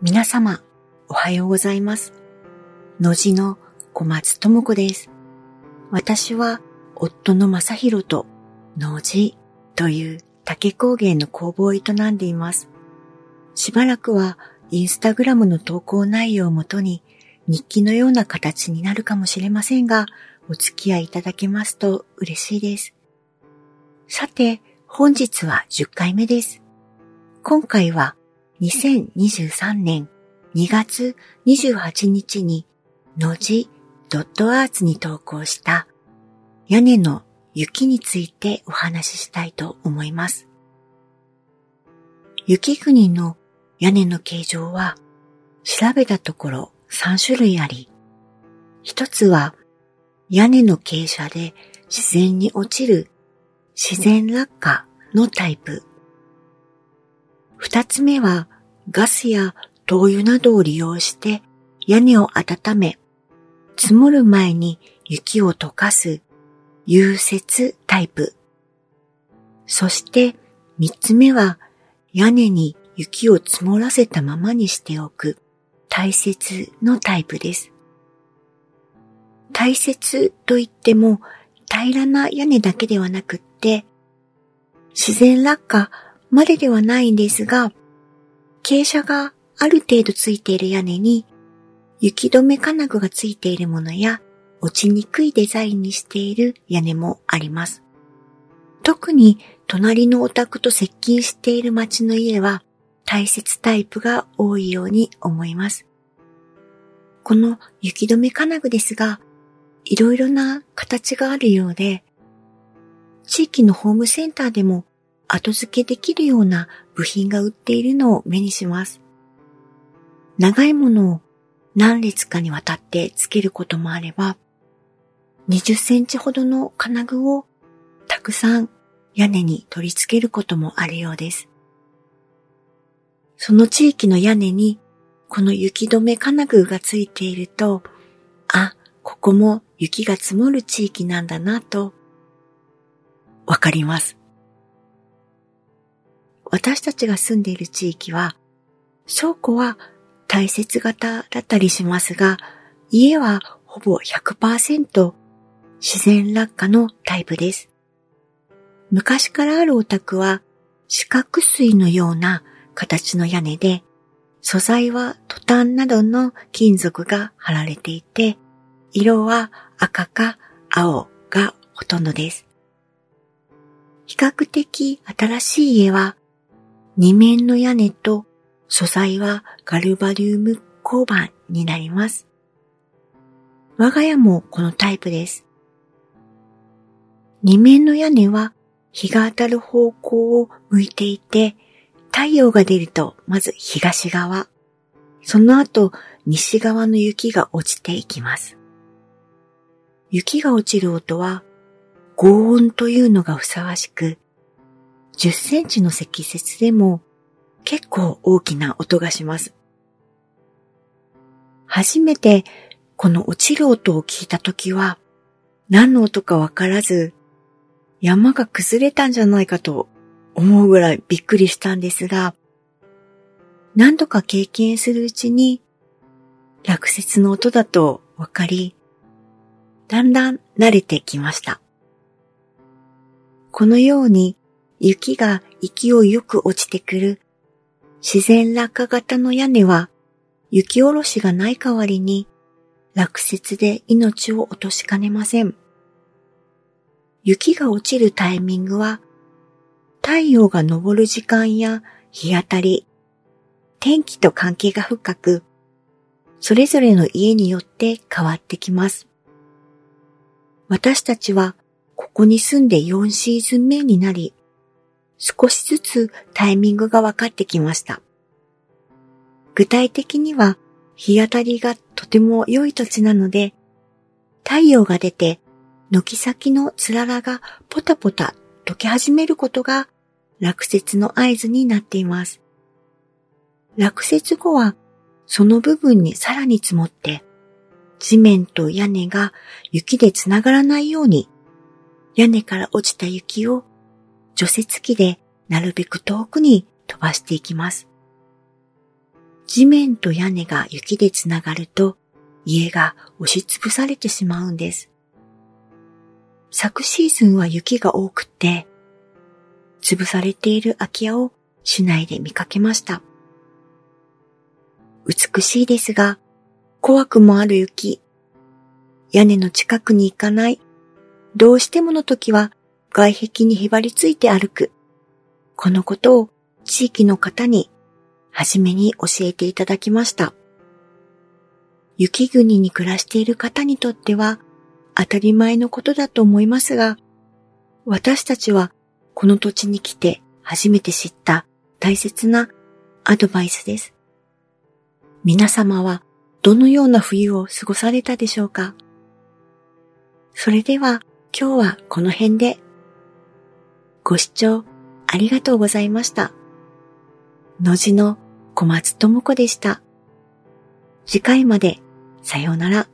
皆様、おはようございます。のじの小松智子です。私は、夫の正宏と、のじという竹工芸の工房を営んでいます。しばらくは、インスタグラムの投稿内容をもとに、日記のような形になるかもしれませんが、お付き合いいただけますと嬉しいです。さて、本日は10回目です。今回は2023年2月28日にのじドットアーツに投稿した屋根の雪についてお話ししたいと思います。雪国の屋根の形状は調べたところ3種類あり、一つは屋根の傾斜で自然に落ちる自然落下のタイプ。二つ目はガスや灯油などを利用して屋根を温め、積もる前に雪を溶かす融雪タイプ。そして三つ目は屋根に雪を積もらせたままにしておく大雪のタイプです。大雪といっても平らな屋根だけではなくって、自然落下までではないんですが、傾斜がある程度ついている屋根に雪止め金具がついているものや落ちにくいデザインにしている屋根もあります。特に隣のお宅と接近している町の家は大切タイプが多いように思います。この雪止め金具ですが、いろいろな形があるようで、地域のホームセンターでも後付けできるような部品が売っているのを目にします。長いものを何列かにわたって付けることもあれば、20センチほどの金具をたくさん屋根に取り付けることもあるようです。その地域の屋根にこの雪止め金具がついていると、あ、ここも雪が積もる地域なんだなとわかります。私たちが住んでいる地域は、倉庫は大切型だったりしますが、家はほぼ100%自然落下のタイプです。昔からあるお宅は四角錐のような形の屋根で、素材はトタンなどの金属が貼られていて、色は赤か青がほとんどです。比較的新しい家は二面の屋根と素材はガルバリウム鋼板になります。我が家もこのタイプです。二面の屋根は日が当たる方向を向いていて、太陽が出るとまず東側、その後西側の雪が落ちていきます。雪が落ちる音は轟音というのがふさわしく、10センチの積雪でも結構大きな音がします。初めてこの落ちる音を聞いたときは何の音かわからず山が崩れたんじゃないかと思うぐらいびっくりしたんですが何度か経験するうちに落雪の音だとわかりだんだん慣れてきました。このように雪が勢いよく落ちてくる自然落下型の屋根は雪下ろしがない代わりに落雪で命を落としかねません。雪が落ちるタイミングは太陽が昇る時間や日当たり、天気と関係が深く、それぞれの家によって変わってきます。私たちはここに住んで4シーズン目になり、少しずつタイミングが分かってきました。具体的には日当たりがとても良い土地なので、太陽が出て軒先のつららがポタポタ溶け始めることが落雪の合図になっています。落雪後はその部分にさらに積もって地面と屋根が雪でつながらないように屋根から落ちた雪を除雪機でなるべく遠くに飛ばしていきます。地面と屋根が雪でつながると家が押しつぶされてしまうんです。昨シーズンは雪が多くて、潰されている空き家を市内で見かけました。美しいですが、怖くもある雪。屋根の近くに行かない。どうしてもの時は外壁にへばりついて歩く。このことを地域の方に初めに教えていただきました。雪国に暮らしている方にとっては当たり前のことだと思いますが、私たちはこの土地に来て初めて知った大切なアドバイスです。皆様はどのような冬を過ごされたでしょうか？それでは今日はこの辺でご視聴ありがとうございました。のじの小松智子でした。次回までさようなら。